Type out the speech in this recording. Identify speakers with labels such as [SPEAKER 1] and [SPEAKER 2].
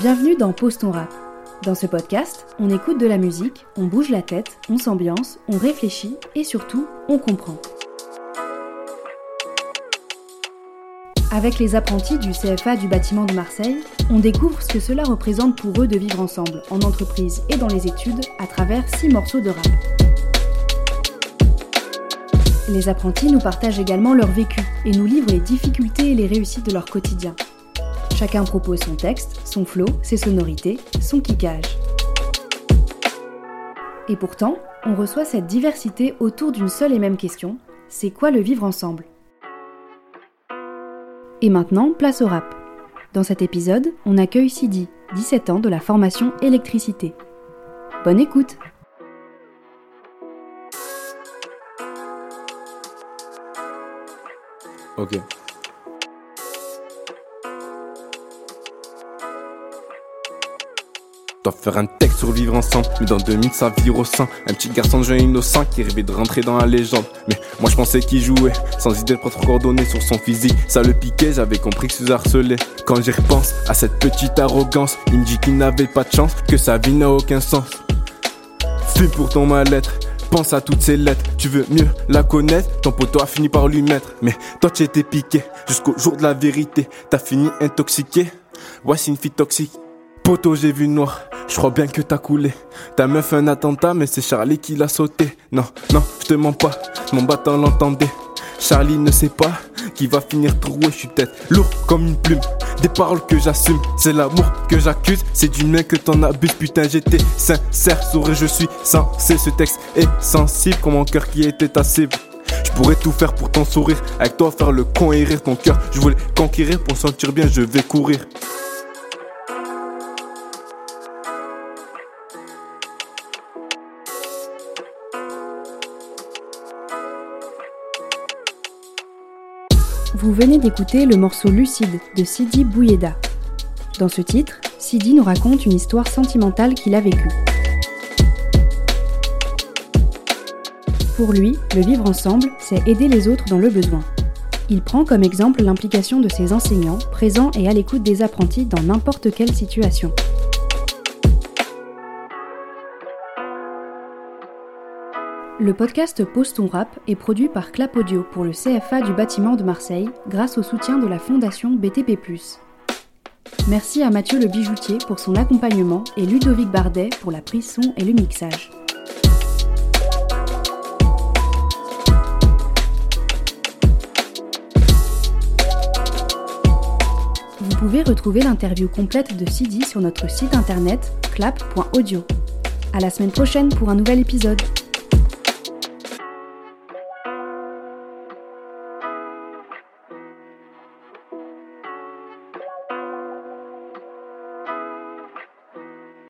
[SPEAKER 1] Bienvenue dans Pose ton rap. Dans ce podcast, on écoute de la musique, on bouge la tête, on s'ambiance, on réfléchit et surtout, on comprend. Avec les apprentis du CFA du bâtiment de Marseille, on découvre ce que cela représente pour eux de vivre ensemble, en entreprise et dans les études, à travers six morceaux de rap. Les apprentis nous partagent également leur vécu et nous livrent les difficultés et les réussites de leur quotidien. Chacun propose son texte, son flow, ses sonorités, son kickage. Et pourtant, on reçoit cette diversité autour d'une seule et même question c'est quoi le vivre ensemble? Et maintenant, place au rap. Dans cet épisode, on accueille Sidi, 17 ans de la formation électricité. Bonne écoute
[SPEAKER 2] Ok. Dois faire un texte sur vivre ensemble, mais dans deux minutes ça vire au sein. Un petit garçon de jeune innocent qui rêvait de rentrer dans la légende. Mais moi je pensais qu'il jouait, sans idée de trop coordonné sur son physique. Ça le piquait, j'avais compris que suis harcelé. Quand j'y repense à cette petite arrogance, il me dit qu'il n'avait pas de chance, que sa vie n'a aucun sens. Fume pour ton mal-être, pense à toutes ces lettres. Tu veux mieux la connaître, ton poteau a fini par lui mettre. Mais toi tu étais piqué, jusqu'au jour de la vérité. T'as fini intoxiqué, voici une fille toxique. Poteau, j'ai vu noir. Je crois bien que t'as coulé. Ta meuf un attentat, mais c'est Charlie qui l'a sauté. Non, non, je te mens pas. Mon battant l'entendait. Charlie ne sait pas qui va finir troué. Je suis tête lourd comme une plume. Des paroles que j'assume, c'est l'amour que j'accuse. C'est du mien que t'en abuses. Putain, j'étais sincère, sourire, je suis censé. Ce texte est sensible comme mon cœur qui était ta cible. Je pourrais tout faire pour ton sourire. Avec toi, faire le con et rire ton cœur. Je voulais conquérir pour sentir bien, je vais courir.
[SPEAKER 1] Vous venez d'écouter le morceau Lucide de Sidi Bouyeda. Dans ce titre, Sidi nous raconte une histoire sentimentale qu'il a vécue. Pour lui, le vivre ensemble, c'est aider les autres dans le besoin. Il prend comme exemple l'implication de ses enseignants, présents et à l'écoute des apprentis dans n'importe quelle situation. Le podcast Pose ton rap est produit par Clap Audio pour le CFA du bâtiment de Marseille grâce au soutien de la fondation BTP+. Merci à Mathieu le bijoutier pour son accompagnement et Ludovic Bardet pour la prise son et le mixage. Vous pouvez retrouver l'interview complète de Sidi sur notre site internet clap.audio. À la semaine prochaine pour un nouvel épisode.